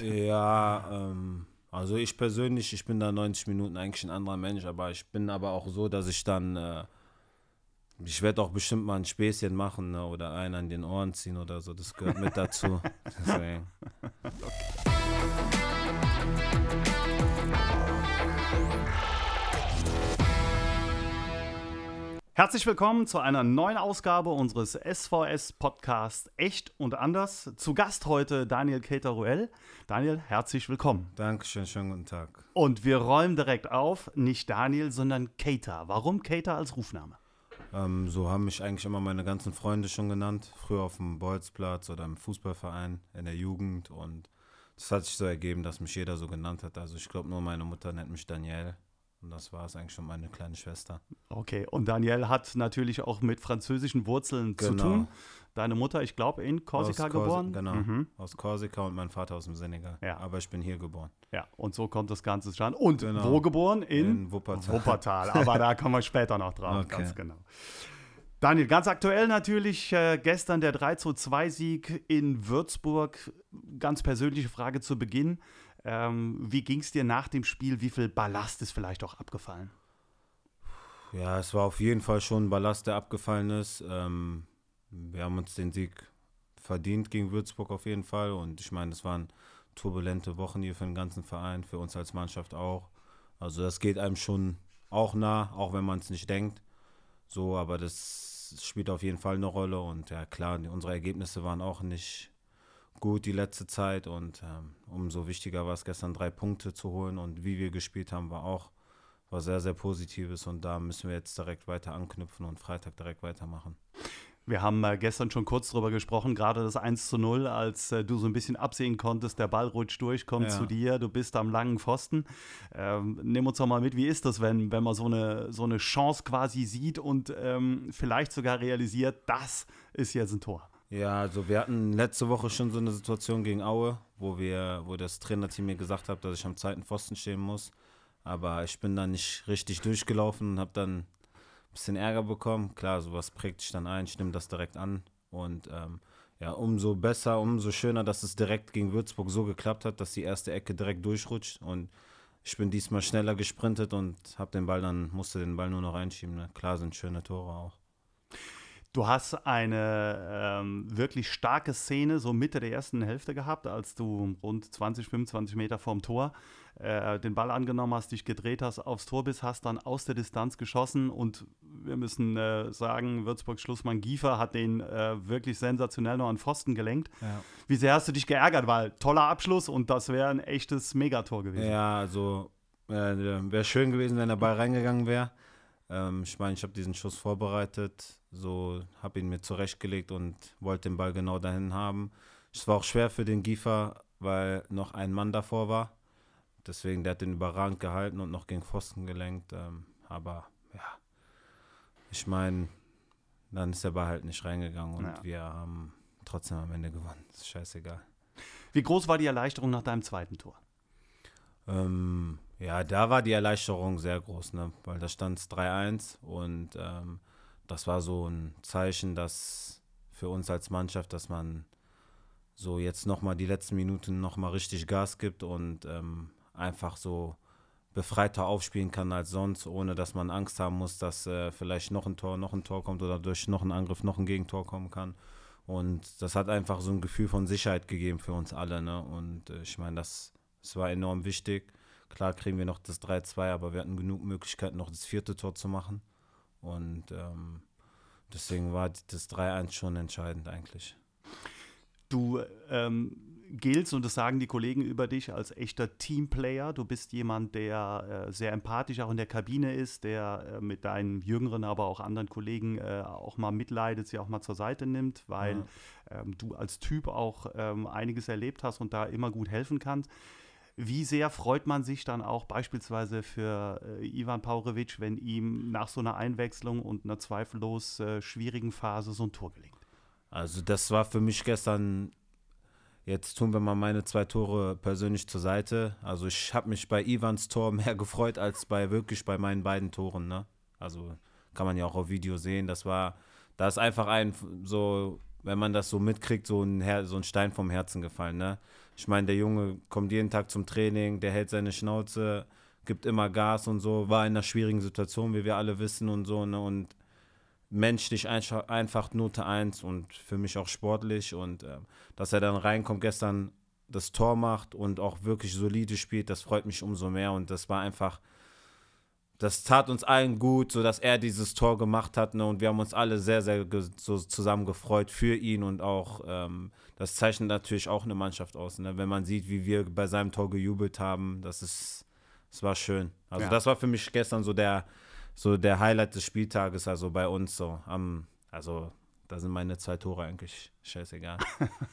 Ja, ähm, also ich persönlich, ich bin da 90 Minuten eigentlich ein anderer Mensch, aber ich bin aber auch so, dass ich dann, äh, ich werde auch bestimmt mal ein Späßchen machen ne, oder einen an den Ohren ziehen oder so, das gehört mit dazu. Deswegen. Herzlich willkommen zu einer neuen Ausgabe unseres SVS-Podcasts Echt und Anders. Zu Gast heute Daniel Keter-Ruel. Daniel, herzlich willkommen. Dankeschön, schönen guten Tag. Und wir räumen direkt auf, nicht Daniel, sondern Keter. Warum Keter als Rufname? Ähm, so haben mich eigentlich immer meine ganzen Freunde schon genannt. Früher auf dem Bolzplatz oder im Fußballverein, in der Jugend. Und das hat sich so ergeben, dass mich jeder so genannt hat. Also ich glaube nur meine Mutter nennt mich Daniel. Und das war es eigentlich schon meine kleine Schwester. Okay, und Daniel hat natürlich auch mit französischen Wurzeln Genau. zu tun. Deine Mutter, ich glaube, in Korsika geboren. Genau, Mhm. aus Korsika und mein Vater aus dem Senegal. Ja. Aber ich bin hier geboren. Ja, und so kommt das Ganze zustande. Und Genau. wo geboren? In, In Wuppertal. Wuppertal. Aber da kommen wir später noch drauf, Okay. ganz genau. Daniel, ganz aktuell natürlich äh, gestern der 3-2-2-Sieg in Würzburg. Ganz persönliche Frage zu Beginn. Ähm, wie ging es dir nach dem Spiel? Wie viel Ballast ist vielleicht auch abgefallen? Ja, es war auf jeden Fall schon ein Ballast, der abgefallen ist. Ähm, wir haben uns den Sieg verdient gegen Würzburg auf jeden Fall. Und ich meine, es waren turbulente Wochen hier für den ganzen Verein, für uns als Mannschaft auch. Also das geht einem schon auch nah, auch wenn man es nicht denkt. So, aber das spielt auf jeden Fall eine Rolle. Und ja, klar, unsere Ergebnisse waren auch nicht gut die letzte Zeit. Und ähm, umso wichtiger war es gestern, drei Punkte zu holen. Und wie wir gespielt haben, war auch war sehr, sehr Positives und da müssen wir jetzt direkt weiter anknüpfen und Freitag direkt weitermachen. Wir haben äh, gestern schon kurz drüber gesprochen, gerade das 1 zu 0, als äh, du so ein bisschen absehen konntest, der Ball rutscht durch, kommt Ja. zu dir, du bist am langen Pfosten. Ähm, nimm uns doch mal mit, wie ist das, wenn, wenn man so eine, so eine Chance quasi sieht und ähm, vielleicht sogar realisiert, das ist jetzt ein Tor. Ja, also wir hatten letzte Woche schon so eine Situation gegen Aue, wo wir, wo das Trainerteam mir gesagt hat, dass ich am zweiten Pfosten stehen muss. Aber ich bin dann nicht richtig durchgelaufen und habe dann ein bisschen Ärger bekommen. Klar, sowas prägt dich dann ein, ich nehme das direkt an. Und ähm, ja, umso besser, umso schöner, dass es direkt gegen Würzburg so geklappt hat, dass die erste Ecke direkt durchrutscht. Und ich bin diesmal schneller gesprintet und habe den Ball dann, musste den Ball nur noch einschieben. Ne? Klar sind schöne Tore auch. Du hast eine ähm, wirklich starke Szene so Mitte der ersten Hälfte gehabt, als du rund 20, 25 Meter vorm Tor äh, den Ball angenommen hast, dich gedreht hast, aufs Tor bist, hast dann aus der Distanz geschossen und wir müssen äh, sagen, Würzburg Schlussmann Giefer hat den äh, wirklich sensationell noch an Pfosten gelenkt. Ja. Wie sehr hast du dich geärgert, weil toller Abschluss und das wäre ein echtes Megator gewesen. Ja, also äh, wäre schön gewesen, wenn der Ball reingegangen wäre. Ähm, ich meine, ich habe diesen Schuss vorbereitet, so habe ihn mir zurechtgelegt und wollte den Ball genau dahin haben. Es war auch schwer für den Giefer, weil noch ein Mann davor war. Deswegen, der hat den überragend gehalten und noch gegen Pfosten gelenkt. Ähm, aber ja, ich meine, dann ist der Ball halt nicht reingegangen und Ja. wir haben trotzdem am Ende gewonnen. Ist scheißegal. Wie groß war die Erleichterung nach deinem zweiten Tor? Ähm, ja, da war die Erleichterung sehr groß, ne? weil da stand es 3-1 und ähm, das war so ein Zeichen, dass für uns als Mannschaft, dass man so jetzt nochmal die letzten Minuten nochmal richtig Gas gibt und ähm, einfach so befreiter aufspielen kann als sonst, ohne dass man Angst haben muss, dass äh, vielleicht noch ein Tor, noch ein Tor kommt oder durch noch einen Angriff noch ein Gegentor kommen kann. Und das hat einfach so ein Gefühl von Sicherheit gegeben für uns alle. Ne? Und äh, ich meine, das, das war enorm wichtig. Klar kriegen wir noch das 3-2, aber wir hatten genug Möglichkeiten, noch das vierte Tor zu machen. Und ähm, deswegen war das 3-1 schon entscheidend eigentlich. Du ähm, giltst, und das sagen die Kollegen über dich, als echter Teamplayer. Du bist jemand, der äh, sehr empathisch auch in der Kabine ist, der äh, mit deinen jüngeren, aber auch anderen Kollegen äh, auch mal mitleidet, sie auch mal zur Seite nimmt, weil ähm, du als Typ auch ähm, einiges erlebt hast und da immer gut helfen kannst. Wie sehr freut man sich dann auch beispielsweise für äh, Ivan Paurevic, wenn ihm nach so einer Einwechslung und einer zweifellos äh, schwierigen Phase so ein Tor gelingt? Also das war für mich gestern, jetzt tun wir mal meine zwei Tore persönlich zur Seite. Also ich habe mich bei Ivans Tor mehr gefreut als bei wirklich bei meinen beiden Toren. Ne? Also kann man ja auch auf Video sehen. Das war, da ist einfach ein so wenn man das so mitkriegt, so ein, Her so ein Stein vom Herzen gefallen. Ne? Ich meine, der Junge kommt jeden Tag zum Training, der hält seine Schnauze, gibt immer Gas und so, war in einer schwierigen Situation, wie wir alle wissen und so. Ne? Und menschlich einfach, einfach Note 1 und für mich auch sportlich. Und äh, dass er dann reinkommt, gestern das Tor macht und auch wirklich solide spielt, das freut mich umso mehr. Und das war einfach das tat uns allen gut, so dass er dieses Tor gemacht hat. Ne? Und wir haben uns alle sehr, sehr so zusammen gefreut für ihn. Und auch, ähm, das zeichnet natürlich auch eine Mannschaft aus. Ne? Wenn man sieht, wie wir bei seinem Tor gejubelt haben, das ist, das war schön. Also, ja. das war für mich gestern so der, so der Highlight des Spieltages, also bei uns so. Am, also, da sind meine zwei Tore eigentlich scheißegal.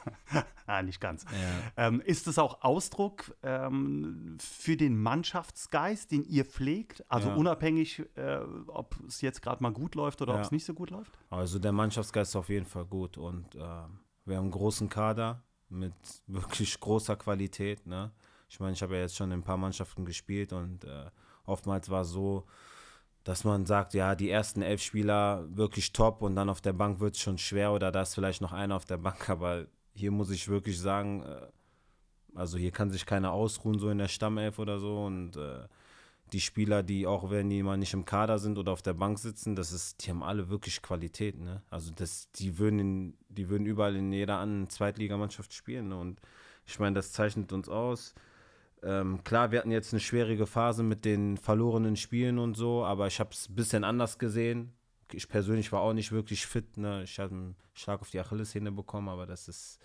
ah, nicht ganz. Ja. Ähm, ist es auch Ausdruck ähm, für den Mannschaftsgeist, den ihr pflegt? Also ja. unabhängig, äh, ob es jetzt gerade mal gut läuft oder ja. ob es nicht so gut läuft? Also der Mannschaftsgeist ist auf jeden Fall gut und äh, wir haben einen großen Kader mit wirklich großer Qualität. Ne? Ich meine, ich habe ja jetzt schon in ein paar Mannschaften gespielt und äh, oftmals war es so, dass man sagt, ja, die ersten elf Spieler wirklich top und dann auf der Bank wird es schon schwer oder da ist vielleicht noch einer auf der Bank, aber hier muss ich wirklich sagen, äh, also hier kann sich keiner ausruhen, so in der Stammelf oder so und äh, die Spieler, die auch wenn die mal nicht im Kader sind oder auf der Bank sitzen, das ist, die haben alle wirklich Qualität, ne? Also das, die würden in, die würden überall in jeder anderen Zweitligamannschaft spielen, ne? Und ich meine, das zeichnet uns aus. Ähm, klar, wir hatten jetzt eine schwierige Phase mit den verlorenen Spielen und so, aber ich habe es ein bisschen anders gesehen. Ich persönlich war auch nicht wirklich fit. Ne? Ich habe einen Schlag auf die Achillessehne bekommen, aber das ist,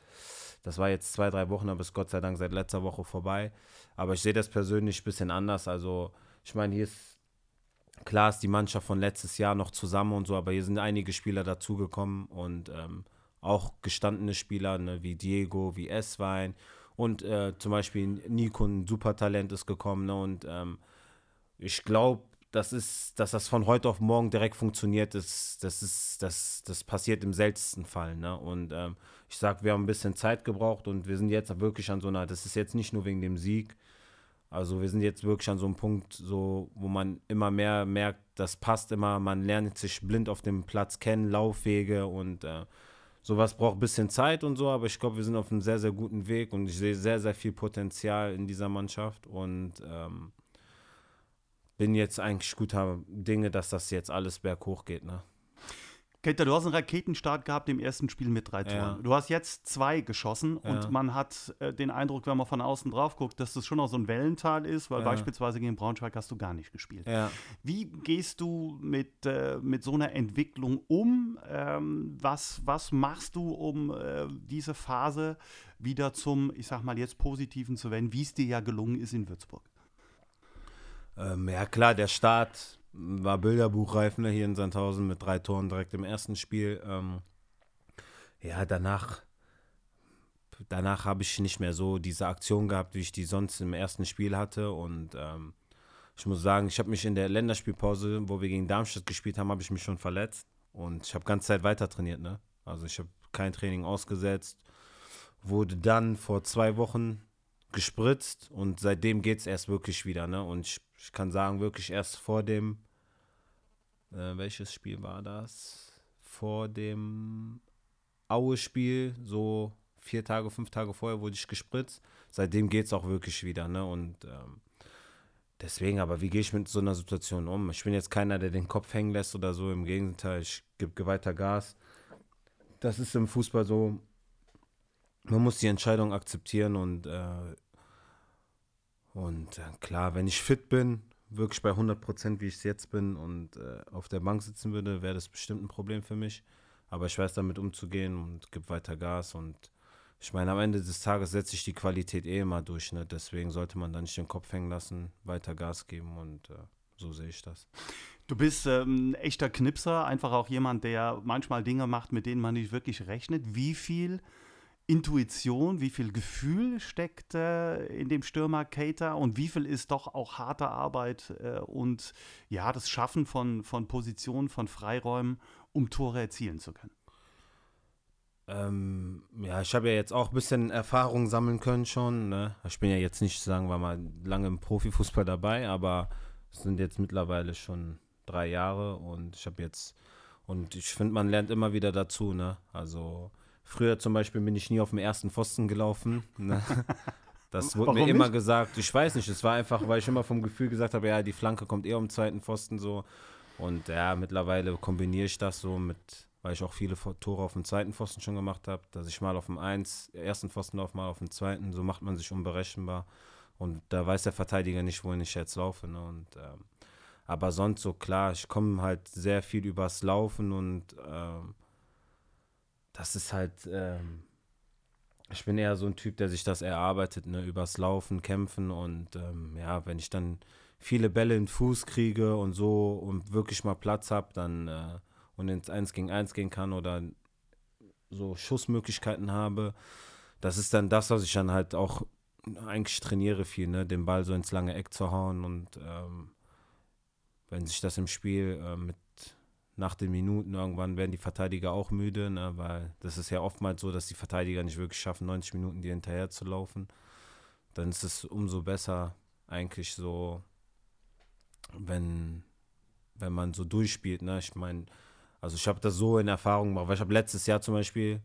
das war jetzt zwei, drei Wochen, aber ist Gott sei Dank seit letzter Woche vorbei. Aber ich sehe das persönlich ein bisschen anders. Also, ich meine, hier ist klar ist die Mannschaft von letztes Jahr noch zusammen und so, aber hier sind einige Spieler dazugekommen und ähm, auch gestandene Spieler ne, wie Diego, wie Eswein und äh, zum Beispiel Nico, ein Supertalent, ist gekommen. Ne? Und ähm, ich glaube, das ist, dass das von heute auf morgen direkt funktioniert, ist, das ist, das, das passiert im seltensten Fall. Ne? Und ähm, ich sage, wir haben ein bisschen Zeit gebraucht und wir sind jetzt wirklich an so einer, das ist jetzt nicht nur wegen dem Sieg. Also wir sind jetzt wirklich an so einem Punkt, so, wo man immer mehr merkt, das passt immer, man lernt sich blind auf dem Platz kennen, Laufwege und äh, sowas braucht ein bisschen Zeit und so, aber ich glaube, wir sind auf einem sehr, sehr guten Weg und ich sehe sehr, sehr viel Potenzial in dieser Mannschaft und ähm, bin jetzt eigentlich guter Dinge, dass das jetzt alles berghoch geht. Ne? Keita, du hast einen Raketenstart gehabt im ersten Spiel mit drei Toren. Ja. Du hast jetzt zwei geschossen ja. und man hat äh, den Eindruck, wenn man von außen drauf guckt, dass das schon auch so ein Wellental ist, weil ja. beispielsweise gegen Braunschweig hast du gar nicht gespielt. Wie gehst du mit, äh, mit so einer Entwicklung um? Ähm, was, was machst du, um äh, diese Phase wieder zum, ich sag mal jetzt Positiven zu wenden, wie es dir ja gelungen ist in Würzburg? Ähm, ja klar, der Start war Bilderbuchreif ne, hier in Sandhausen mit drei Toren direkt im ersten Spiel. Ähm, ja, danach, danach habe ich nicht mehr so diese Aktion gehabt, wie ich die sonst im ersten Spiel hatte. Und ähm, ich muss sagen, ich habe mich in der Länderspielpause, wo wir gegen Darmstadt gespielt haben, habe ich mich schon verletzt. Und ich habe ganze Zeit weiter trainiert. Ne? Also ich habe kein Training ausgesetzt. Wurde dann vor zwei Wochen gespritzt und seitdem geht es erst wirklich wieder. Ne? Und ich, ich kann sagen, wirklich erst vor dem äh, welches Spiel war das? Vor dem Aue-Spiel, so vier Tage, fünf Tage vorher wurde ich gespritzt. Seitdem geht es auch wirklich wieder, ne? Und ähm, deswegen, aber wie gehe ich mit so einer Situation um? Ich bin jetzt keiner, der den Kopf hängen lässt oder so. Im Gegenteil, ich gebe weiter Gas. Das ist im Fußball so. Man muss die Entscheidung akzeptieren und, äh, und äh, klar, wenn ich fit bin, wirklich bei 100 Prozent, wie ich es jetzt bin und äh, auf der Bank sitzen würde, wäre das bestimmt ein Problem für mich. Aber ich weiß damit umzugehen und gebe weiter Gas. Und ich meine, am Ende des Tages setze ich die Qualität eh immer durch. Ne? Deswegen sollte man da nicht den Kopf hängen lassen, weiter Gas geben und äh, so sehe ich das. Du bist ähm, ein echter Knipser, einfach auch jemand, der manchmal Dinge macht, mit denen man nicht wirklich rechnet. Wie viel Intuition, wie viel Gefühl steckt äh, in dem Stürmer Cater und wie viel ist doch auch harte Arbeit äh, und ja, das Schaffen von, von Positionen, von Freiräumen, um Tore erzielen zu können? Ähm, ja, ich habe ja jetzt auch ein bisschen Erfahrung sammeln können schon. Ne? Ich bin ja jetzt nicht, sagen wir mal, lange im Profifußball dabei, aber es sind jetzt mittlerweile schon drei Jahre und ich habe jetzt, und ich finde, man lernt immer wieder dazu. Ne? Also Früher zum Beispiel bin ich nie auf dem ersten Pfosten gelaufen. Ne? Das wurde Warum mir immer nicht? gesagt. Ich weiß nicht, es war einfach, weil ich immer vom Gefühl gesagt habe, ja, die Flanke kommt eher um den zweiten Pfosten so. Und ja, mittlerweile kombiniere ich das so mit, weil ich auch viele Tore auf dem zweiten Pfosten schon gemacht habe, dass ich mal auf dem eins, ersten Pfosten laufe, mal auf dem zweiten. So macht man sich unberechenbar. Und da weiß der Verteidiger nicht, wohin ich jetzt laufe. Ne? Und, ähm, aber sonst so klar, ich komme halt sehr viel übers Laufen und ähm, das ist halt, ähm, ich bin eher so ein Typ, der sich das erarbeitet, ne, übers Laufen, Kämpfen und ähm, ja, wenn ich dann viele Bälle in den Fuß kriege und so und wirklich mal Platz habe, dann äh, und ins 1 gegen 1 gehen kann oder so Schussmöglichkeiten habe, das ist dann das, was ich dann halt auch eigentlich trainiere viel, ne, den Ball so ins lange Eck zu hauen und ähm, wenn sich das im Spiel äh, mit nach den Minuten irgendwann werden die Verteidiger auch müde, ne, weil das ist ja oftmals so, dass die Verteidiger nicht wirklich schaffen, 90 Minuten dir hinterher zu laufen. Dann ist es umso besser eigentlich so, wenn, wenn man so durchspielt. Ne? Ich meine, also ich habe das so in Erfahrung gemacht, weil ich habe letztes Jahr zum Beispiel,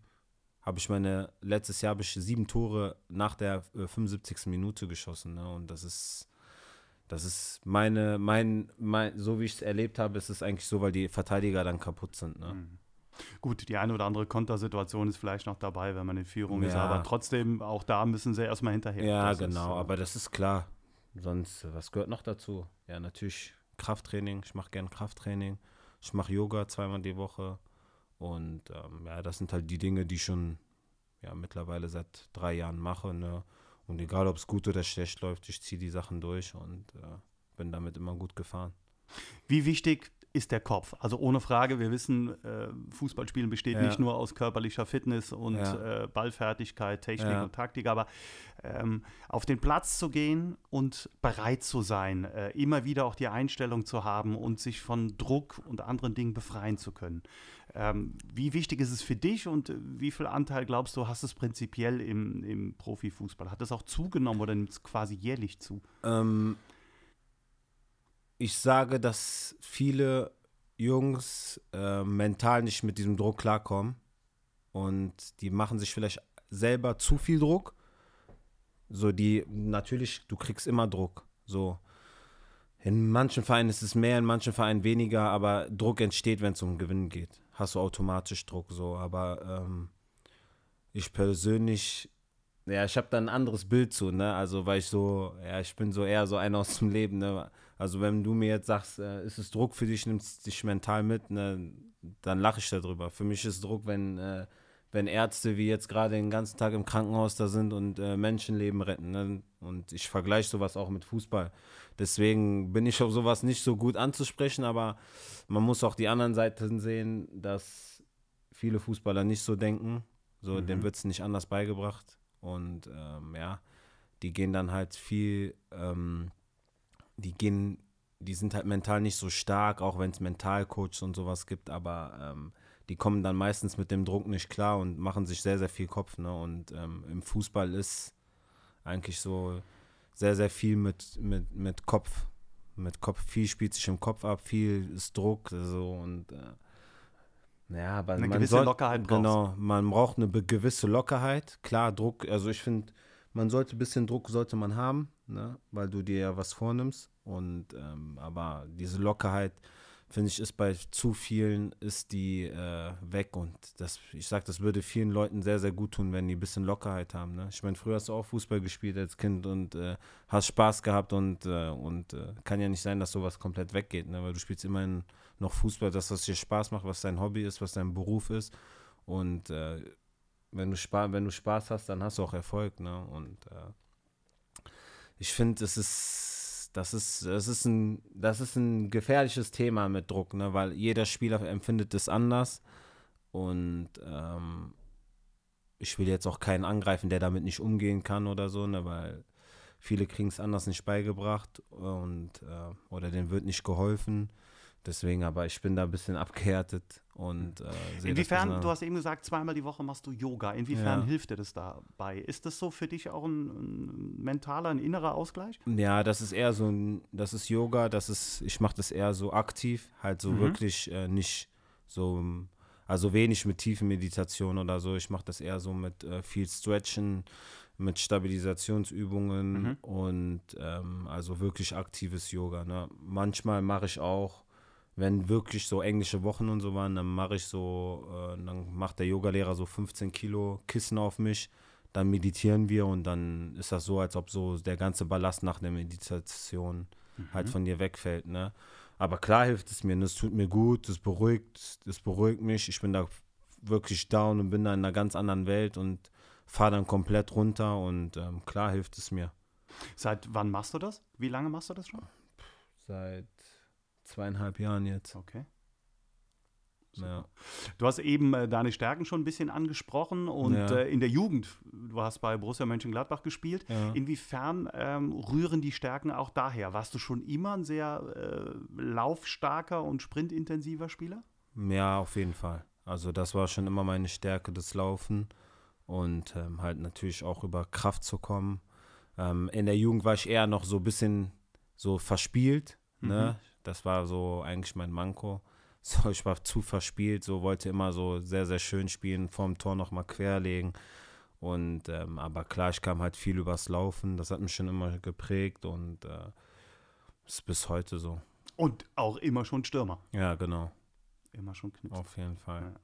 habe ich meine, letztes Jahr habe ich sieben Tore nach der äh, 75. Minute geschossen. Ne? Und das ist, das ist meine, mein, mein, so wie ich es erlebt habe, ist es eigentlich so, weil die Verteidiger dann kaputt sind. Ne? Mhm. Gut, die eine oder andere Kontersituation ist vielleicht noch dabei, wenn man in Führung ist, Ja. aber trotzdem, auch da müssen sie erstmal hinterher. Ja, Das ist, genau, äh, aber das ist klar. Sonst, was gehört noch dazu? Ja, natürlich Krafttraining. Ich mache gern Krafttraining. Ich mache Yoga zweimal die Woche. Und ähm, ja, das sind halt die Dinge, die ich schon ja, mittlerweile seit drei Jahren mache. Ne? Und egal, ob es gut oder schlecht läuft, ich ziehe die Sachen durch und äh, bin damit immer gut gefahren. Wie wichtig ist der Kopf? Also ohne Frage, wir wissen, äh, Fußballspielen besteht Ja. nicht nur aus körperlicher Fitness und Ja. äh, Ballfertigkeit, Technik Ja. und Taktik, aber ähm, auf den Platz zu gehen und bereit zu sein, äh, immer wieder auch die Einstellung zu haben und sich von Druck und anderen Dingen befreien zu können. Ähm, wie wichtig ist es für dich und äh, wie viel Anteil glaubst du, hast es prinzipiell im, im Profifußball? Hat es auch zugenommen oder nimmt es quasi jährlich zu? Ähm, ich sage, dass viele Jungs äh, mental nicht mit diesem Druck klarkommen und die machen sich vielleicht selber zu viel Druck. So die, natürlich, du kriegst immer Druck. So. In manchen Vereinen ist es mehr, in manchen Vereinen weniger, aber Druck entsteht, wenn es um Gewinnen geht. Hast du automatisch Druck so. Aber ähm, ich persönlich ja, ich habe da ein anderes Bild zu, ne? Also, weil ich so, ja, ich bin so eher so einer aus dem Leben, ne? Also, wenn du mir jetzt sagst, äh, ist es Druck für dich, nimmst dich mental mit, ne? Dann lache ich darüber. Für mich ist Druck, wenn, äh, wenn Ärzte wie jetzt gerade den ganzen Tag im Krankenhaus da sind und äh, Menschenleben retten, ne? Und ich vergleiche sowas auch mit Fußball. Deswegen bin ich auf sowas nicht so gut anzusprechen, aber man muss auch die anderen Seiten sehen, dass viele Fußballer nicht so denken. So, Mhm. dem wird es nicht anders beigebracht. Und ähm, ja, die gehen dann halt viel, ähm, die gehen, die sind halt mental nicht so stark, auch wenn es Mentalcoaches und sowas gibt, aber ähm, die kommen dann meistens mit dem Druck nicht klar und machen sich sehr, sehr viel Kopf. Ne? Und ähm, im Fußball ist eigentlich so sehr, sehr viel mit, mit, mit Kopf. Mit Kopf, viel spielt sich im Kopf ab, viel ist Druck so und äh, ja, aber Eine man gewisse soll, Lockerheit brauchst Genau, man braucht eine gewisse Lockerheit. Klar, Druck, also ich finde, man sollte ein bisschen Druck sollte man haben, ne? weil du dir ja was vornimmst. Und ähm, aber diese Lockerheit, finde ich, ist bei zu vielen ist die äh, weg. Und das, ich sag, das würde vielen Leuten sehr, sehr gut tun, wenn die ein bisschen Lockerheit haben. Ne? Ich meine, früher hast du auch Fußball gespielt als Kind und äh, hast Spaß gehabt und, äh, und äh, kann ja nicht sein, dass sowas komplett weggeht, ne? weil du spielst immerhin noch Fußball, das, was dir Spaß macht, was dein Hobby ist, was dein Beruf ist. Und äh, wenn, du Spaß, wenn du Spaß hast, dann hast du auch Erfolg. Ne? Und äh, ich finde, es ist, das ist, das ist ein, das ist ein gefährliches Thema mit Druck, ne? weil jeder Spieler empfindet es anders. Und ähm, ich will jetzt auch keinen angreifen, der damit nicht umgehen kann oder so, ne? weil viele kriegen es anders nicht beigebracht und äh, oder denen wird nicht geholfen. Deswegen, aber ich bin da ein bisschen abgehärtet und äh, Inwiefern, du hast eben gesagt, zweimal die Woche machst du Yoga. Inwiefern Ja. hilft dir das dabei? Ist das so für dich auch ein, ein mentaler, ein innerer Ausgleich? Ja, das ist eher so ein, das ist Yoga, das ist, ich mache das eher so aktiv, halt so Mhm. wirklich äh, nicht so, Also wenig mit tiefen Meditation oder so. Ich mache das eher so mit äh, viel Stretchen, mit Stabilisationsübungen Mhm. und ähm, also wirklich aktives Yoga. Ne? Manchmal mache ich auch, wenn wirklich so englische Wochen und so waren, dann mache ich so, äh, dann macht der Yogalehrer so 15 Kilo Kissen auf mich, dann meditieren wir und dann ist das so, als ob so der ganze Ballast nach der Meditation halt von dir wegfällt. Ne? Aber klar hilft es mir, und es tut mir gut, es beruhigt, es beruhigt mich. Ich bin da wirklich down und bin da in einer ganz anderen Welt und fahre dann komplett runter und ähm, klar hilft es mir. Seit wann machst du das? Wie lange machst du das schon? Seit zweieinhalb Jahren jetzt. Okay. Ja. Du hast eben äh, deine Stärken schon ein bisschen angesprochen und Ja. äh, in der Jugend, du hast bei Borussia Mönchengladbach gespielt. Ja. Inwiefern ähm, rühren die Stärken auch daher? Warst du schon immer ein sehr äh, laufstarker und sprintintensiver Spieler? ja, auf jeden Fall. Also das war schon immer meine Stärke, das Laufen und ähm, halt natürlich auch über Kraft zu kommen. Ähm, in der Jugend war ich eher noch so ein bisschen so verspielt. Ne? Das war so eigentlich mein Manko. So, ich war zu verspielt, so wollte immer so sehr, sehr schön spielen, vorm Tor nochmal querlegen. Und ähm, aber klar, ich kam halt viel übers Laufen, das hat mich schon immer geprägt und äh, ist bis heute so. Und auch immer schon Stürmer. Ja, genau, Immer schon Knipser. auf jeden Fall.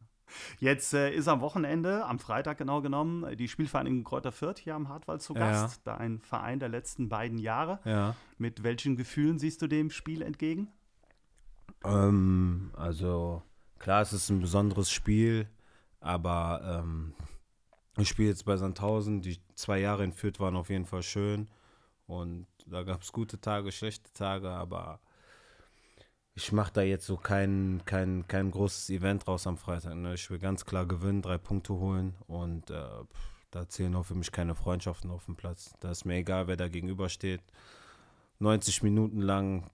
Jetzt äh, ist am Wochenende, am Freitag genau genommen, die Spielvereinigung Kräuter Fürth hier am Hartwald zu Ja. Gast. Dein Verein der letzten beiden Jahre. Ja. Mit welchen Gefühlen siehst du dem Spiel entgegen? Ähm, also klar, es ist ein besonderes Spiel, aber ähm, ich spiele jetzt bei Sandhausen. Die zwei Jahre in Fürth waren auf jeden Fall schön und da gab es gute Tage, schlechte Tage, aber ich mache da jetzt so kein, kein, kein großes Event raus am Freitag. Ne? Ich will ganz klar gewinnen, drei Punkte holen und äh, da zählen auch für mich keine Freundschaften auf dem Platz. Da ist mir egal, wer da gegenübersteht. 90 Minuten lang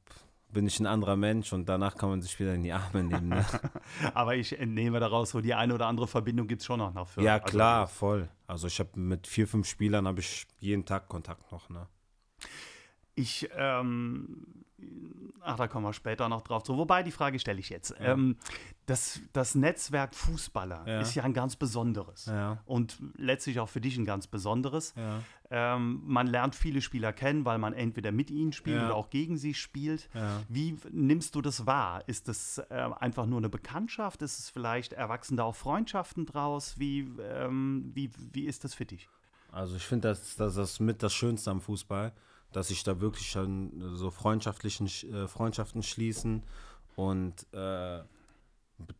bin ich ein anderer Mensch und danach kann man sich wieder in die Arme nehmen. Ne? Aber ich entnehme daraus, so die eine oder andere Verbindung gibt es schon noch nach Fürth. ja, Also, klar, voll. Also ich habe mit vier, fünf Spielern habe ich jeden Tag Kontakt noch. Ne? Ich, ähm, ach, da kommen wir später noch drauf zu. Wobei, die Frage stelle ich jetzt. Ähm, das, das Netzwerk Fußballer Ja. ist ja ein ganz besonderes. Ja. Und letztlich auch für dich ein ganz besonderes. Ja. Ähm, man lernt viele Spieler kennen, weil man entweder mit ihnen spielt Ja. oder auch gegen sie spielt. Ja. Wie nimmst du das wahr? Ist das äh, einfach nur eine Bekanntschaft? Ist es vielleicht erwachsen da auch Freundschaften draus? Wie, ähm, wie, wie ist das für dich? Also ich finde, das, das ist mit das Schönste am Fußball, dass sich da wirklich schon so freundschaftlichen äh, Freundschaften schließen und äh,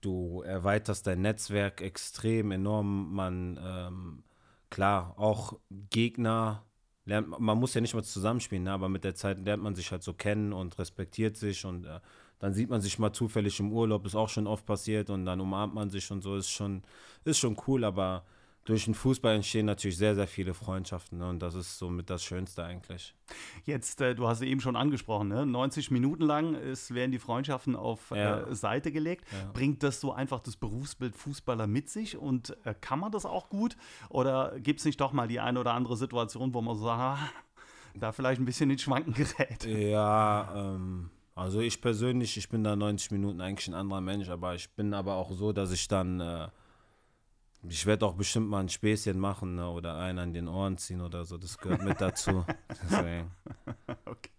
du erweiterst dein Netzwerk extrem enorm. Man, ähm, klar, auch Gegner lernt, man muss ja nicht mal zusammenspielen, ne, aber mit der Zeit lernt man sich halt so kennen und respektiert sich und äh, dann sieht man sich mal zufällig im Urlaub, ist auch schon oft passiert und dann umarmt man sich und so, ist schon, ist schon cool, aber durch den Fußball entstehen natürlich sehr, sehr viele Freundschaften ne? und das ist somit das Schönste eigentlich. Jetzt, äh, du hast es eben schon angesprochen, ne? 90 Minuten lang ist, werden die Freundschaften auf Ja. äh, Seite gelegt. Ja. Bringt das so einfach das Berufsbild Fußballer mit sich und äh, kann man das auch gut? Oder gibt es nicht doch mal die eine oder andere Situation, wo man so sagt, ah, da vielleicht ein bisschen ins Schwanken gerät? Ja, ähm, also ich persönlich, ich bin da 90 Minuten eigentlich ein anderer Mensch, aber ich bin aber auch so, dass ich dann, äh, ich werde auch bestimmt mal ein Späßchen machen ne? oder einen an den Ohren ziehen oder so, das gehört mit dazu. Deswegen. Okay.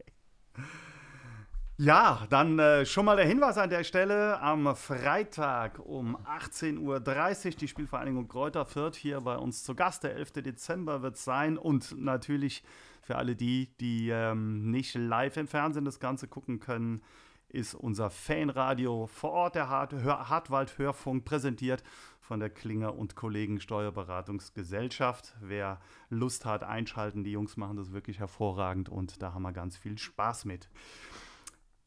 Ja, dann äh, schon mal der Hinweis an der Stelle. Am Freitag um 18.30 Uhr die Spielvereinigung Kräuter Fürth hier bei uns zu Gast. Der 11. Dezember wird es sein. Und natürlich für alle die, die ähm, nicht live im Fernsehen das Ganze gucken können, ist unser Fanradio vor Ort der Hart Hör Hartwald Hörfunk präsentiert von der Klinger und Kollegen Steuerberatungsgesellschaft. Wer Lust hat, einschalten. Die Jungs machen das wirklich hervorragend und da haben wir ganz viel Spaß mit.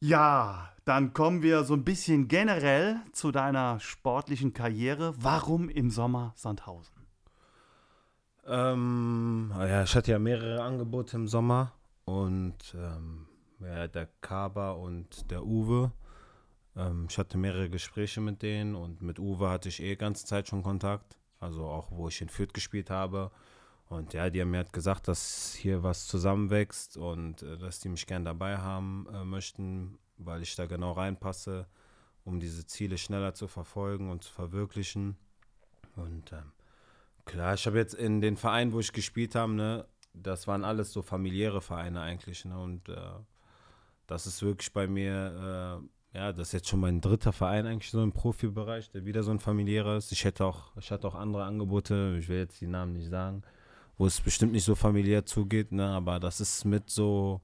Ja, dann kommen wir so ein bisschen generell zu deiner sportlichen Karriere. Warum im Sommer Sandhausen? Ähm, ja, ich hatte ja mehrere Angebote im Sommer und ähm, ja, der Kaba und der Uwe. Ähm, ich hatte mehrere Gespräche mit denen und mit Uwe hatte ich eh ganze Zeit schon Kontakt. Also auch, wo ich in Fürth gespielt habe. Und ja, die haben mir halt gesagt, dass hier was zusammenwächst und äh, dass die mich gern dabei haben äh, möchten, weil ich da genau reinpasse um diese Ziele schneller zu verfolgen und zu verwirklichen. Und ähm, klar, ich habe jetzt in den Vereinen, wo ich gespielt habe, ne, das waren alles so familiäre Vereine eigentlich. Ne, und äh, das ist wirklich bei mir, äh, ja, das ist jetzt schon mein dritter Verein eigentlich so im Profibereich, der wieder so ein familiärer ist. Ich hätte auch, ich hatte auch andere Angebote, ich will jetzt die Namen nicht sagen, wo es bestimmt nicht so familiär zugeht, ne, aber das ist mit so,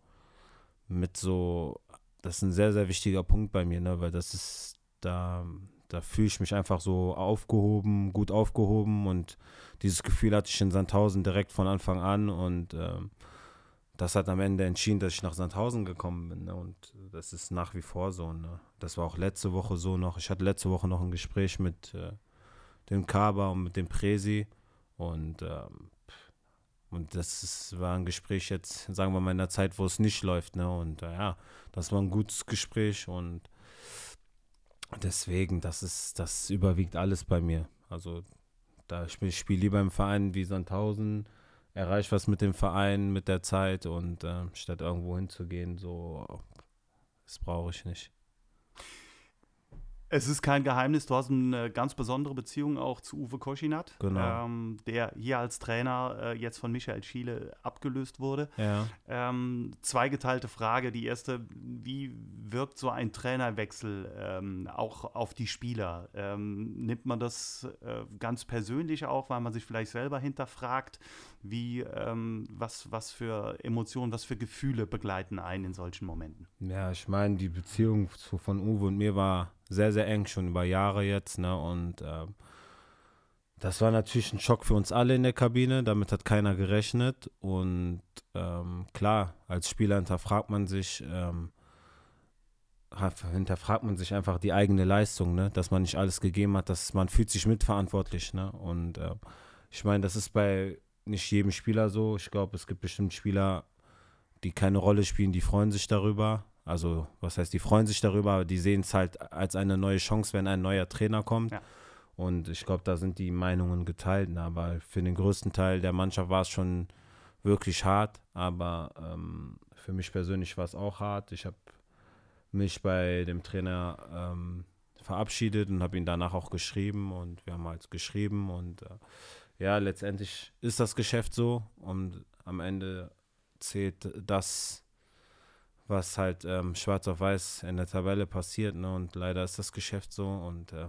mit so, das ist ein sehr, sehr wichtiger Punkt bei mir, ne, weil das ist, da, da fühle ich mich einfach so aufgehoben, gut aufgehoben und dieses Gefühl hatte ich in Sandhausen direkt von Anfang an und ähm, das hat am Ende entschieden, dass ich nach Sandhausen gekommen bin. Ne? Und das ist nach wie vor so. Ne? Das war auch letzte Woche so noch. Ich hatte letzte Woche noch ein Gespräch mit äh, dem Kaba und mit dem Presi. Und, ähm, und das ist, war ein Gespräch jetzt, sagen wir mal, in der Zeit, wo es nicht läuft. Ne? Und äh, ja, das war ein gutes Gespräch und deswegen, das ist, das überwiegt alles bei mir. Also da ich spiele lieber im Verein wie Sandhausen erreiche was mit dem Verein, mit der Zeit und äh, statt irgendwo hinzugehen, so, das brauche ich nicht. Es ist kein Geheimnis, du hast eine ganz besondere Beziehung auch zu Uwe Koschinat, genau. ähm, der hier als Trainer äh, jetzt von Michael Schiele abgelöst wurde. Ja. Ähm, zweigeteilte Frage. Die erste, wie wirkt so ein Trainerwechsel ähm, auch auf die Spieler? Ähm, nimmt man das äh, ganz persönlich auch, weil man sich vielleicht selber hinterfragt, wie, ähm, was, was für Emotionen, was für Gefühle begleiten einen in solchen Momenten? Ja, ich meine, die Beziehung zu, von Uwe und mir war sehr, sehr eng, schon über Jahre jetzt. Ne? Und äh, das war natürlich ein Schock für uns alle in der Kabine. Damit hat keiner gerechnet. Und ähm, klar, als Spieler hinterfragt man sich, ähm, hinterfragt man sich einfach die eigene Leistung, ne? dass man nicht alles gegeben hat, dass man fühlt sich mitverantwortlich. Ne? Und äh, ich meine, das ist bei nicht jedem Spieler so. Ich glaube, es gibt bestimmt Spieler, die keine Rolle spielen, die freuen sich darüber. Also, was heißt, die freuen sich darüber, aber die sehen es halt als eine neue Chance, wenn ein neuer Trainer kommt. Ja. Und ich glaube, da sind die Meinungen geteilt. Ne? Aber für den größten Teil der Mannschaft war es schon wirklich hart. Aber ähm, für mich persönlich war es auch hart. Ich habe mich bei dem Trainer ähm, verabschiedet und habe ihn danach auch geschrieben. Und wir haben halt geschrieben. Und äh, ja, letztendlich ist das Geschäft so. Und am Ende zählt das was halt ähm, schwarz auf weiß in der Tabelle passiert. Ne? Und leider ist das Geschäft so. Und äh,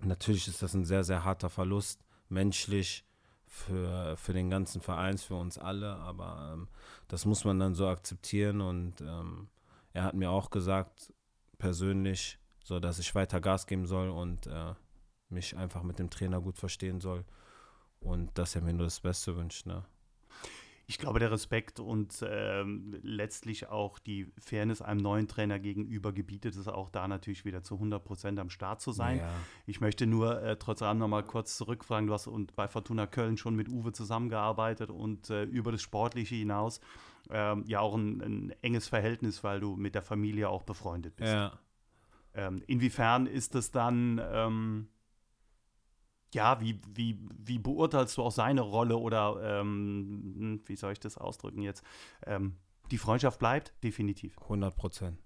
natürlich ist das ein sehr, sehr harter Verlust, menschlich für, für den ganzen Verein, für uns alle. Aber ähm, das muss man dann so akzeptieren. Und ähm, er hat mir auch gesagt, persönlich, so dass ich weiter Gas geben soll und äh, mich einfach mit dem Trainer gut verstehen soll. Und dass er mir nur das Beste wünscht. Ne? ich glaube, der Respekt und ähm, letztlich auch die Fairness einem neuen Trainer gegenüber gebietet es auch da natürlich wieder zu 100 Prozent am Start zu sein. Ja. Ich möchte nur äh, trotz allem noch mal kurz zurückfragen. Du hast und bei Fortuna Köln schon mit Uwe zusammengearbeitet und äh, über das Sportliche hinaus ähm, ja auch ein, ein, enges Verhältnis, weil du mit der Familie auch befreundet bist. Ja. Ähm, inwiefern ist es dann ähm, ja, wie, wie, wie beurteilst du auch seine Rolle oder ähm, hm, wie soll ich das ausdrücken jetzt? Ähm, die Freundschaft bleibt definitiv. 100 Prozent.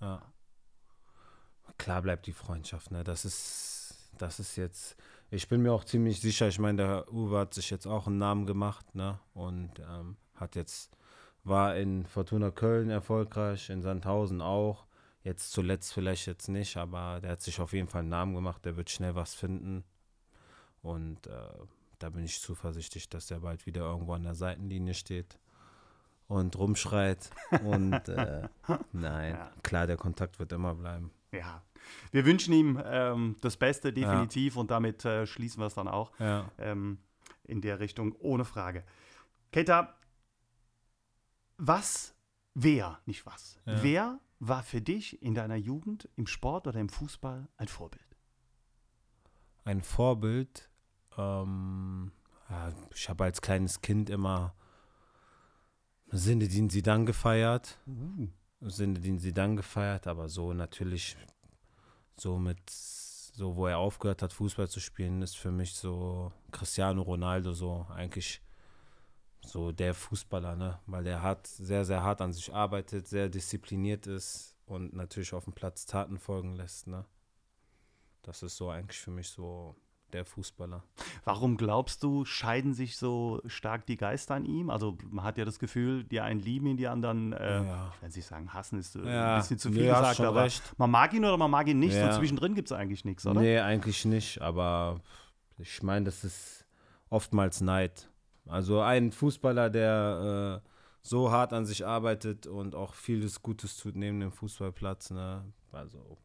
Ja. Klar bleibt die Freundschaft, ne? Das ist, das ist jetzt, ich bin mir auch ziemlich sicher, ich meine, der Uwe hat sich jetzt auch einen Namen gemacht, ne? Und ähm, hat jetzt, war in Fortuna Köln erfolgreich, in Sandhausen auch. Jetzt zuletzt vielleicht jetzt nicht, aber der hat sich auf jeden Fall einen Namen gemacht, der wird schnell was finden. Und äh, da bin ich zuversichtlich, dass er bald wieder irgendwo an der Seitenlinie steht und rumschreit. Und äh, nein, ja. klar, der Kontakt wird immer bleiben. Ja, wir wünschen ihm ähm, das Beste definitiv ja. und damit äh, schließen wir es dann auch ja. ähm, in der Richtung, ohne Frage. Keita, was, wer, nicht was, wer war für dich in deiner Jugend im Sport oder im Fußball ein Vorbild? Ein Vorbild ähm, ja, ich habe als kleines Kind immer Sinne, die sie dann gefeiert. Uh. Sinne, die sie dann gefeiert, aber so natürlich so mit, so wo er aufgehört hat, Fußball zu spielen, ist für mich so Cristiano Ronaldo so eigentlich so der Fußballer, ne? Weil er hat sehr, sehr hart an sich arbeitet, sehr diszipliniert ist und natürlich auf dem Platz Taten folgen lässt, ne? das ist so eigentlich für mich so der Fußballer. Warum glaubst du, scheiden sich so stark die Geister an ihm? Also man hat ja das Gefühl, die einen lieben ihn, die anderen, äh, Ja. ich will nicht sagen, hassen ist äh, Ja, ein bisschen zu viel hast gesagt, aber recht. man mag ihn oder man mag ihn nicht. Ja. So zwischendrin gibt es eigentlich nichts, oder? Nee, eigentlich nicht, aber ich meine, das ist oftmals Neid. Also ein Fußballer, der äh, so hart an sich arbeitet und auch vieles Gutes tut neben dem Fußballplatz, ne? Also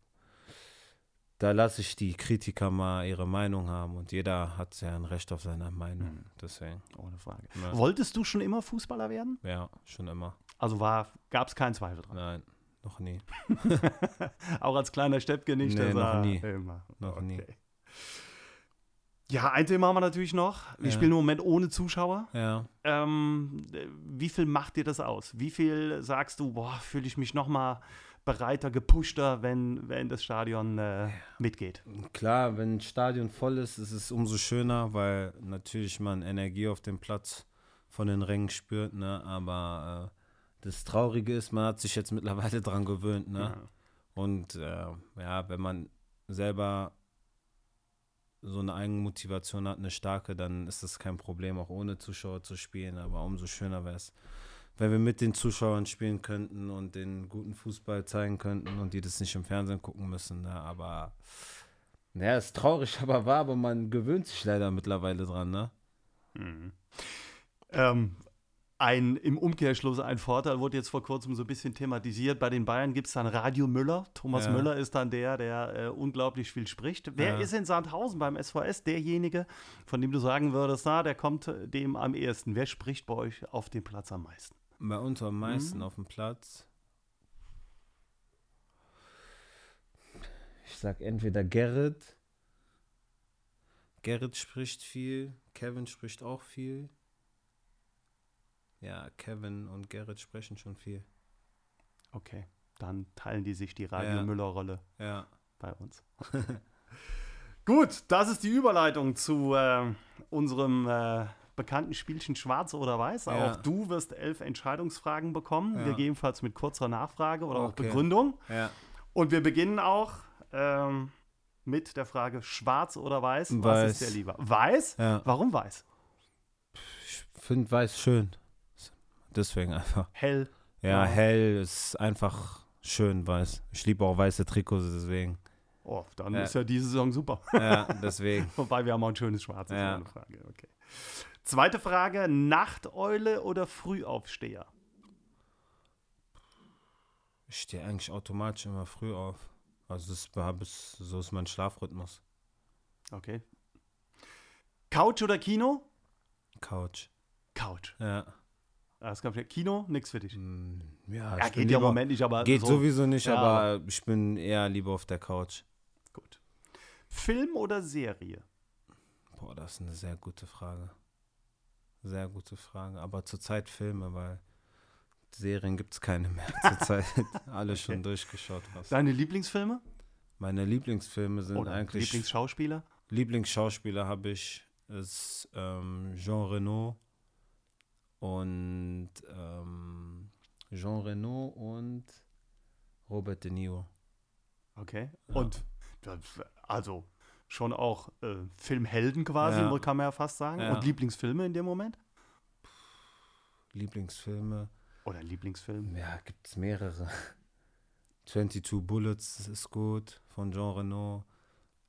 da lasse ich die Kritiker mal ihre Meinung haben und jeder hat ja ein Recht auf seine Meinung. Mhm. Deswegen, Ohne Frage. Ja. Wolltest du schon immer Fußballer werden? ja, schon immer. Also gab es keinen Zweifel dran. Nein, noch nie. Auch als kleiner Steppke nicht. Nee, noch nie. Immer. Noch nie. Ja, ein Thema haben wir natürlich noch. Wir Ja. spielen im Moment ohne Zuschauer. Ja. Ähm, wie viel macht dir das aus? Wie viel sagst du, boah, fühle ich mich noch mal bereiter, gepushter, wenn, wenn das Stadion äh, mitgeht? Klar, wenn ein Stadion voll ist, ist es umso schöner, weil natürlich man Energie auf dem Platz von den Rängen spürt, ne? Aber äh, das Traurige ist, man hat sich jetzt mittlerweile dran gewöhnt, ne? Ja. Und äh, ja, wenn man selber so eine Eigenmotivation hat, eine starke, dann ist das kein Problem, auch ohne Zuschauer zu spielen. Aber umso schöner wäre es, wenn wir mit den Zuschauern spielen könnten und den guten Fußball zeigen könnten und die das nicht im Fernsehen gucken müssen. Ne? Aber naja, ist traurig, aber wahr, aber man gewöhnt sich leider mittlerweile dran, ne? Ähm, ein, Im Umkehrschluss ein Vorteil wurde jetzt vor kurzem so ein bisschen thematisiert. Bei den Bayern gibt es dann Radio Müller. Thomas Ja. Müller ist dann der, der äh, unglaublich viel spricht. Wer Ja. ist in Sandhausen beim SVS derjenige, von dem du sagen würdest, na, der kommt dem am ehesten? Wer spricht bei euch auf dem Platz am meisten? Bei uns am meisten Mhm. auf dem Platz. Ich sag entweder Gerrit. Gerrit spricht viel. Kevin spricht auch viel. Ja, Kevin und Gerrit sprechen schon viel. Okay, dann teilen die sich die Radio Ja. Müller-Rolle Ja. bei uns. Gut, das ist die Überleitung zu äh, unserem äh, bekannten Spielchen Schwarz oder Weiß. Ja. Auch du wirst elf Entscheidungsfragen bekommen, Ja. gegebenenfalls mit kurzer Nachfrage oder auch Okay. Begründung. Ja. Und wir beginnen auch ähm, mit der Frage Schwarz oder Weiß. Was Weiß. ist dir lieber? Weiß? Warum weiß? Ich finde weiß schön. Deswegen einfach. Hell. Ja, hell ist einfach schön weiß. Ich liebe auch weiße Trikots, deswegen. Oh, dann Ja. ist ja diese Saison super. Ja, deswegen. Wobei wir haben auch ein schönes Schwarzes, Ja. Frage. Okay. Zweite Frage: Nachteule oder Frühaufsteher? Ich stehe eigentlich automatisch immer früh auf. Also das ich, so ist mein Schlafrhythmus. Okay. Couch oder Kino? Couch. Couch. Ja. Das kommt ja. Kino, nix für dich. Mm, Ja, Ja, geht ja im Moment nicht, aber Geht so. sowieso nicht, Ja, aber ich bin eher lieber auf der Couch. Gut. Film oder Serie? Boah, das ist eine sehr gute Frage. Sehr gute Frage. Aber zurzeit Filme, weil Serien gibt es keine mehr zurzeit. Alle schon durchgeschaut fast. Deine Lieblingsfilme? Meine Lieblingsfilme sind Oder eigentlich. Lieblingsschauspieler? Lieblingsschauspieler habe ich ist ähm, Jean Reno und ähm, Jean Reno und Robert De Niro. Okay. Ja. Und also schon auch äh, Filmhelden quasi, Ja. kann man ja fast sagen. Ja. Und Lieblingsfilme in dem Moment? Lieblingsfilme. Oder Lieblingsfilm? Ja, gibt es mehrere. 22 Bullets ist gut von Jean Reno.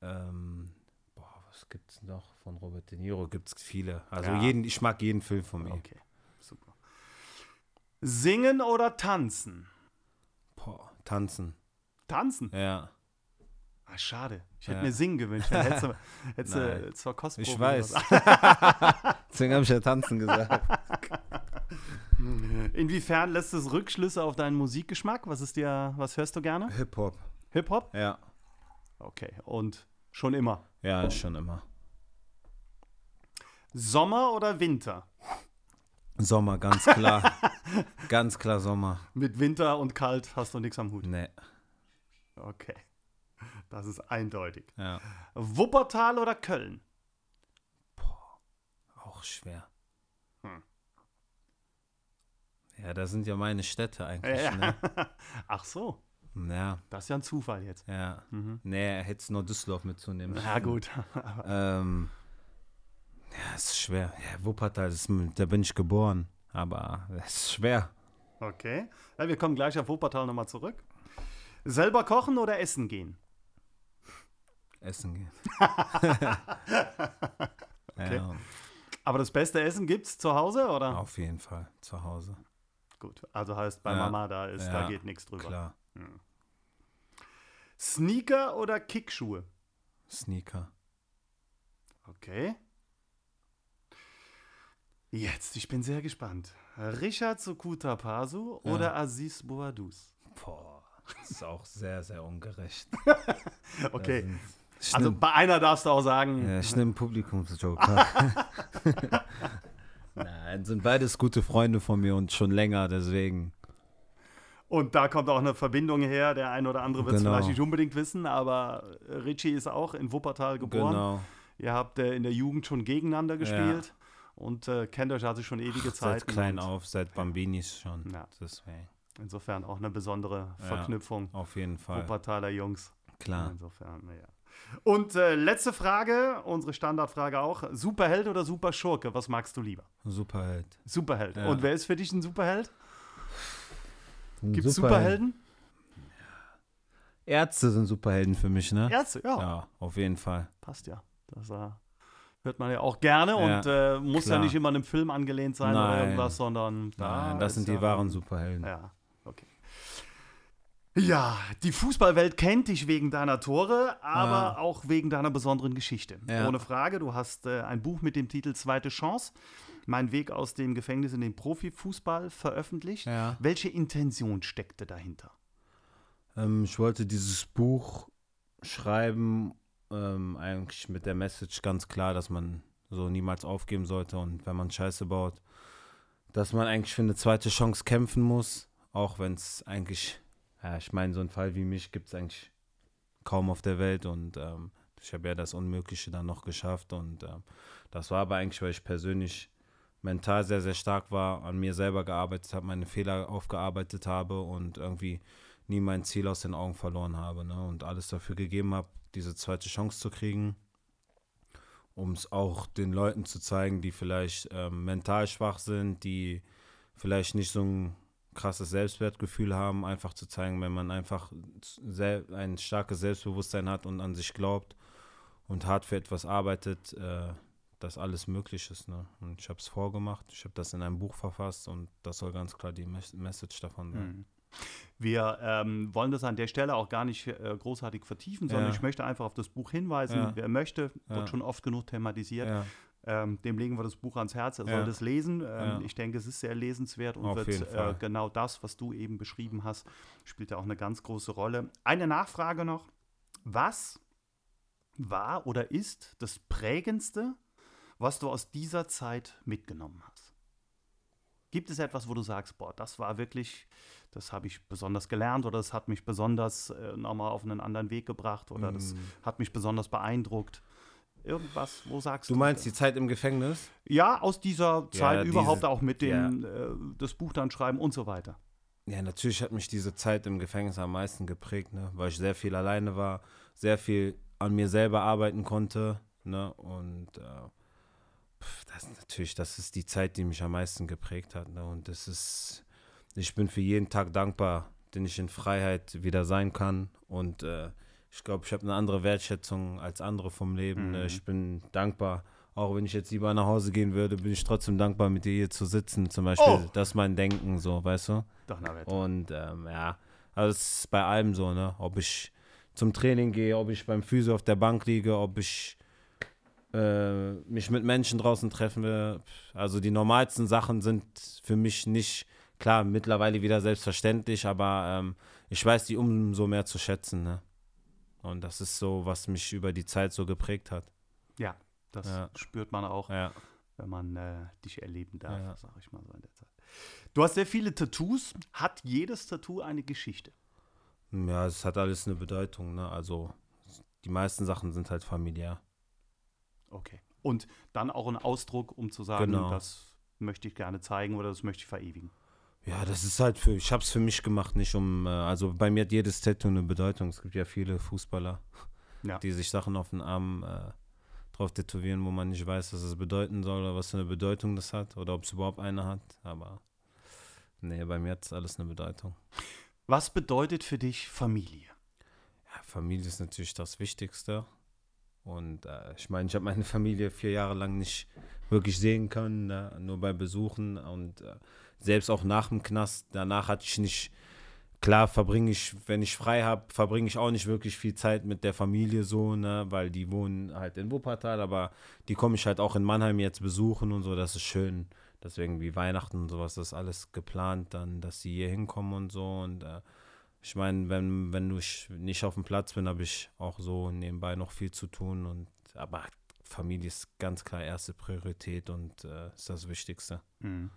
Ähm, boah, was gibt's noch von Robert De Niro? Gibt es viele. Also Ja. jeden, ich mag jeden Film von mir. Okay, super. Singen oder tanzen? Boah, tanzen. Tanzen? Ja, Ah, schade. Ich hätte Ja. mir singen gewünscht. Dann hättest du, hättest du Nein. zur Kostprobe ich weiß. Deswegen habe ich ja tanzen gesagt. Inwiefern lässt es Rückschlüsse auf deinen Musikgeschmack? Was ist dir, was hörst du gerne? Hip-Hop. Hip-Hop? Ja. Okay. Und schon immer. Ja, schon immer. Sommer oder Winter? Sommer, ganz klar. ganz klar Sommer. Mit Winter und kalt hast du nichts am Hut. Nee, Okay. Das ist eindeutig. ja. Wuppertal oder Köln? Auch schwer. Hm. Ja, da sind ja meine Städte eigentlich. Ja. Ne? Ach so. Ja, Das ist ja ein Zufall jetzt. ja. Mhm. Nee, er hätte es nur Düsseldorf mitzunehmen. Ja, gut. Ähm, ja, es ist schwer. Ja, Wuppertal, das ist, da bin ich geboren. Aber es ist schwer. Okay. Ja, wir kommen gleich auf Wuppertal nochmal zurück. Selber kochen oder essen gehen? Essen gehen. Okay. Ja, Aber das beste Essen gibt's zu Hause, oder? auf jeden Fall. Zu Hause. Gut. Also heißt bei Ja. Mama, da ist, da Ja, geht nichts drüber. Klar. Sneaker oder Kickschuhe? Sneaker. Okay. Jetzt, ich bin sehr gespannt. Richard Sokuta Pasu Ja. oder Aziz Boadus? Boah, das ist auch sehr, sehr ungerecht. Okay. Also bei einer darfst du auch sagen, Ja, ich nehme Publikumsjoker. Nein, sind beides gute Freunde von mir und schon länger, deswegen. und da kommt auch eine Verbindung her. Der ein oder andere wird es Genau. vielleicht nicht unbedingt wissen, aber Richie ist auch in Wuppertal geboren. Genau. Ihr habt äh, in der Jugend schon gegeneinander gespielt und äh, kennt euch also schon ewige Zeit. Seit klein auf, seit Bambinis schon. Ja. Deswegen. Insofern auch eine besondere Ja. Verknüpfung. Auf jeden Fall. Wuppertaler Jungs. Klar. Insofern, naja. Und äh, letzte Frage, unsere Standardfrage auch. Superheld oder Superschurke? Was magst du lieber? Superheld. Superheld. Ja. Und wer ist für dich ein Superheld? Gibt es Superheld. Superhelden? Ärzte sind Superhelden für mich, ne? Ärzte, ja. Ja, auf jeden Fall. Passt ja. Das äh, hört man ja auch gerne Ja, und äh, muss ja klar. nicht immer einem Film angelehnt sein oder Nein. irgendwas, sondern da Nein, das ist sind die ja, wahren Superhelden. Ja. Ja, die Fußballwelt kennt dich wegen deiner Tore, aber Ja. auch wegen deiner besonderen Geschichte. Ja. Ohne Frage, du hast äh, ein Buch mit dem Titel Zweite Chance, mein Weg aus dem Gefängnis in den Profifußball veröffentlicht. Ja. Welche Intention steckte dahinter? Ähm, ich wollte dieses Buch schreiben, ähm, eigentlich mit der Message ganz klar, dass man so niemals aufgeben sollte und wenn man Scheiße baut, dass man eigentlich für eine zweite Chance kämpfen muss, auch wenn es eigentlich, ja, ich meine, so einen Fall wie mich gibt es eigentlich kaum auf der Welt und ähm, ich habe ja das Unmögliche dann noch geschafft und ähm, das war aber eigentlich, weil ich persönlich mental sehr, sehr stark war, an mir selber gearbeitet habe, meine Fehler aufgearbeitet habe und irgendwie nie mein Ziel aus den Augen verloren habe ne? und alles dafür gegeben habe, diese zweite Chance zu kriegen, um es auch den Leuten zu zeigen, die vielleicht ähm, mental schwach sind, die vielleicht nicht so ein krasses Selbstwertgefühl haben, einfach zu zeigen, wenn man einfach ein starkes Selbstbewusstsein hat und an sich glaubt und hart für etwas arbeitet, äh, dass alles möglich ist. Ne? Und ich habe es vorgemacht, ich habe das in einem Buch verfasst und das soll ganz klar die Mes Message davon sein. Mhm. Wir ähm, wollen das an der Stelle auch gar nicht äh, großartig vertiefen, sondern Ja. ich möchte einfach auf das Buch hinweisen. Ja. Wer möchte, Ja. wird schon oft genug thematisiert. Ja, Ähm, dem legen wir das Buch ans Herz. Er Ja. soll das lesen. Ähm, Ja. Ich denke, es ist sehr lesenswert und Auf wird äh, genau das, was du eben beschrieben hast, spielt ja auch eine ganz große Rolle. Eine Nachfrage noch. Was war oder ist das Prägendste, was du aus dieser Zeit mitgenommen hast? Gibt es etwas, wo du sagst, boah, das war wirklich, das habe ich besonders gelernt oder das hat mich besonders äh, nochmal auf einen anderen Weg gebracht oder das Mm. hat mich besonders beeindruckt? Irgendwas, wo sagst du? Du meinst die Zeit im Gefängnis? Ja, aus dieser Zeit Ja, überhaupt diese- auch mit dem äh, das Buch dann schreiben und so weiter. Ja, natürlich hat mich diese Zeit im Gefängnis am meisten geprägt, ne? weil ich sehr viel alleine war, sehr viel an mir selber arbeiten konnte. Ne? Und äh, pf, das natürlich, das ist die Zeit, die mich am meisten geprägt hat. Ne? Und das ist, ich bin für jeden Tag dankbar, den ich in Freiheit wieder sein kann. Und äh, ich glaube, ich habe eine andere Wertschätzung als andere vom Leben. Mhm. Ne? Ich bin dankbar. Auch wenn ich jetzt lieber nach Hause gehen würde, bin ich trotzdem dankbar, mit dir hier zu sitzen. Zum Beispiel, Oh. das ist mein Denken, so, weißt du? Doch, na, Wette. Und ähm, ja, also es ist bei allem so, ne? Ob ich zum Training gehe, ob ich beim Physio auf der Bank liege, ob ich äh, mich mit Menschen draußen treffen will. Also die normalsten Sachen sind für mich nicht, klar, mittlerweile wieder selbstverständlich, aber ähm, ich weiß die umso mehr zu schätzen, ne? Und das ist so, was mich über die Zeit so geprägt hat. Ja, das Ja. spürt man auch, Ja, wenn man äh, dich erleben darf, Ja. sag ich mal so in der Zeit. Du hast sehr viele Tattoos. Hat jedes Tattoo eine Geschichte? ja es hat alles eine Bedeutung, ne? Also die meisten Sachen sind halt familiär. Okay. Und dann auch ein Ausdruck, um zu sagen, Genau. das möchte ich gerne zeigen oder das möchte ich verewigen. Ja, das ist halt für, ich habe es für mich gemacht, nicht um, äh, also bei mir hat jedes Tattoo eine Bedeutung. Es gibt ja viele Fußballer, Ja. die sich Sachen auf den Arm äh, drauf tätowieren, wo man nicht weiß, was es bedeuten soll oder was für eine Bedeutung das hat oder ob es überhaupt eine hat. Aber nee, bei mir hat es alles eine Bedeutung. Was bedeutet für dich Familie? Ja, Familie ist natürlich das Wichtigste. Und äh, ich meine, ich habe meine Familie vier Jahre lang nicht wirklich sehen können, ne? nur bei Besuchen. Und äh, selbst auch nach dem Knast, danach hatte ich nicht, klar verbringe ich, wenn ich frei habe, verbringe ich auch nicht wirklich viel Zeit mit der Familie so, ne? weil die wohnen halt in Wuppertal, aber die komme ich halt auch in Mannheim jetzt besuchen und so, das ist schön. Deswegen wie Weihnachten und sowas, das ist alles geplant, dann, dass sie hier hinkommen und so. Und äh, ich meine, wenn, wenn ich nicht auf dem Platz bin, habe ich auch so nebenbei noch viel zu tun. Und aber Familie ist ganz klar erste Priorität und äh, ist das Wichtigste. Mhm.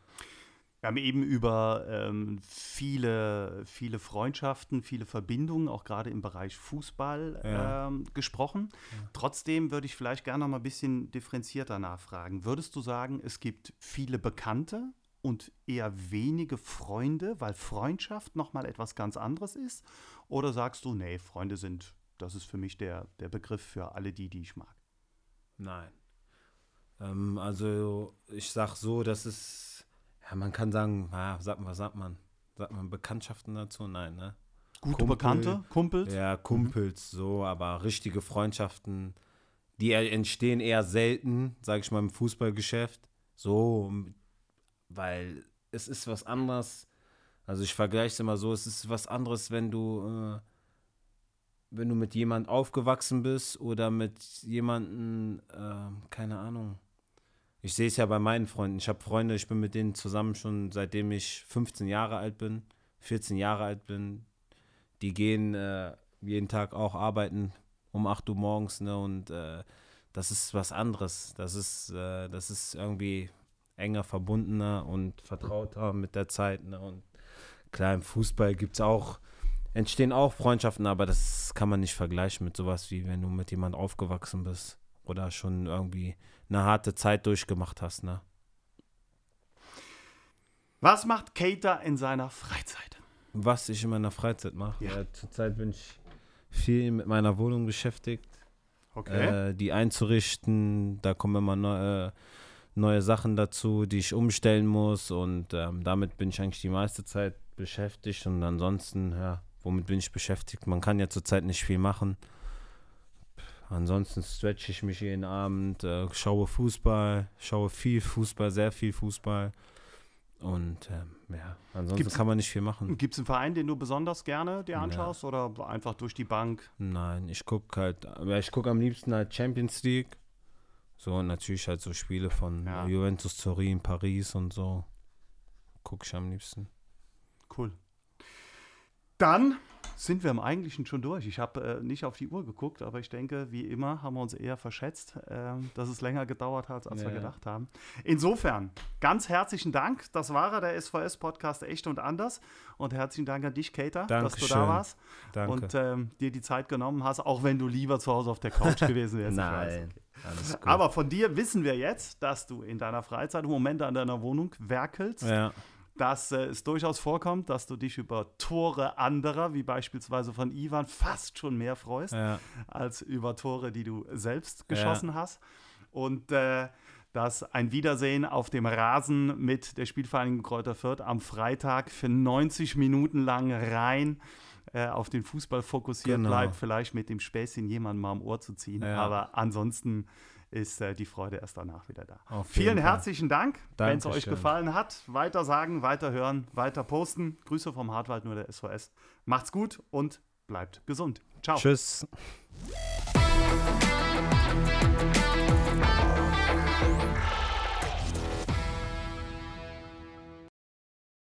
Wir haben eben über ähm, viele, viele Freundschaften, viele Verbindungen, auch gerade im Bereich Fußball Ja. ähm, gesprochen. Trotzdem würde ich vielleicht gerne noch mal ein bisschen differenzierter nachfragen. Würdest du sagen, es gibt viele Bekannte und eher wenige Freunde, weil Freundschaft noch mal etwas ganz anderes ist? Oder sagst du, nee, Freunde sind, das ist für mich der, der Begriff für alle die, die ich mag? Nein. Ähm, also ich sag so, dass es, ja, man kann sagen, ah, sagt, was sagt man? Sagt man Bekanntschaften dazu? Nein, ne? Gute Kumpel. Bekannte, Kumpels? Ja, Kumpels so, aber richtige Freundschaften, die entstehen eher selten, sage ich mal, im Fußballgeschäft. So, weil es ist was anderes. Also ich vergleiche es immer so, es ist was anderes, wenn du, äh, wenn du mit jemand aufgewachsen bist oder mit jemandem, äh, keine Ahnung. Ich sehe es ja bei meinen Freunden. Ich habe Freunde, ich bin mit denen zusammen schon seitdem ich 15 Jahre alt bin, 14 Jahre alt bin, die gehen äh, jeden Tag auch arbeiten um 8 Uhr morgens, ne? Und äh, das ist was anderes. Das ist, äh, das ist irgendwie enger verbundener und vertrauter mit der Zeit, ne? Und klar, im Fußball gibt es auch, entstehen auch Freundschaften, aber das kann man nicht vergleichen mit sowas wie wenn du mit jemand aufgewachsen bist oder schon irgendwie eine harte Zeit durchgemacht hast, ne? Was macht Cater in seiner Freizeit? Was ich in meiner Freizeit mache. Ja. Ja. zurzeit bin ich viel mit meiner Wohnung beschäftigt, Okay. äh, die einzurichten. Da kommen immer neu, äh, neue Sachen dazu, die ich umstellen muss und ähm, damit bin ich eigentlich die meiste Zeit beschäftigt und ansonsten, ja, womit bin ich beschäftigt? Man kann ja zurzeit nicht viel machen. Ansonsten stretche ich mich jeden Abend, äh, schaue Fußball, schaue viel Fußball, sehr viel Fußball. Und ähm, ja, ansonsten Gibt's- kann man nicht viel machen. Gibt es einen Verein, den du besonders gerne dir Ja. anschaust oder einfach durch die Bank? Nein, ich gucke halt, ja, ich gucke am liebsten halt Champions League. So, und natürlich halt so Spiele von Ja. Juventus Turin, Paris und so. Gucke ich am liebsten. Cool. Dann sind wir im Eigentlichen schon durch. Ich habe äh, nicht auf die Uhr geguckt, aber ich denke, wie immer haben wir uns eher verschätzt, ähm, dass es länger gedauert hat, als wir Ja. gedacht haben. Insofern, ganz herzlichen Dank. Das war er, der SVS-Podcast Echt und Anders. Und herzlichen Dank an dich, Kater, dass du da warst Danke. und ähm, dir die Zeit genommen hast, auch wenn du lieber zu Hause auf der Couch gewesen wärst. Nein, alles gut. Aber von dir wissen wir jetzt, dass du in deiner Freizeit im Moment an deiner Wohnung werkelst, ja, dass äh, es durchaus vorkommt, dass du dich über Tore anderer, wie beispielsweise von Ivan, fast schon mehr freust, ja, als über Tore, die du selbst geschossen hast. Und äh, dass ein Wiedersehen auf dem Rasen mit der Spielvereinigung Kräuter Fürth am Freitag für 90 Minuten lang rein äh, auf den Fußball fokussiert Genau. bleibt, vielleicht mit dem Späßchen jemanden mal am Ohr zu ziehen. Ja. Aber ansonsten ist äh, die Freude erst danach wieder da. Vielen Fall. herzlichen Dank, wenn es euch gefallen hat. Weiter sagen, weiter hören, weiter posten. Grüße vom Hartwald nur der SOS. Macht's gut und bleibt gesund. Ciao. Tschüss.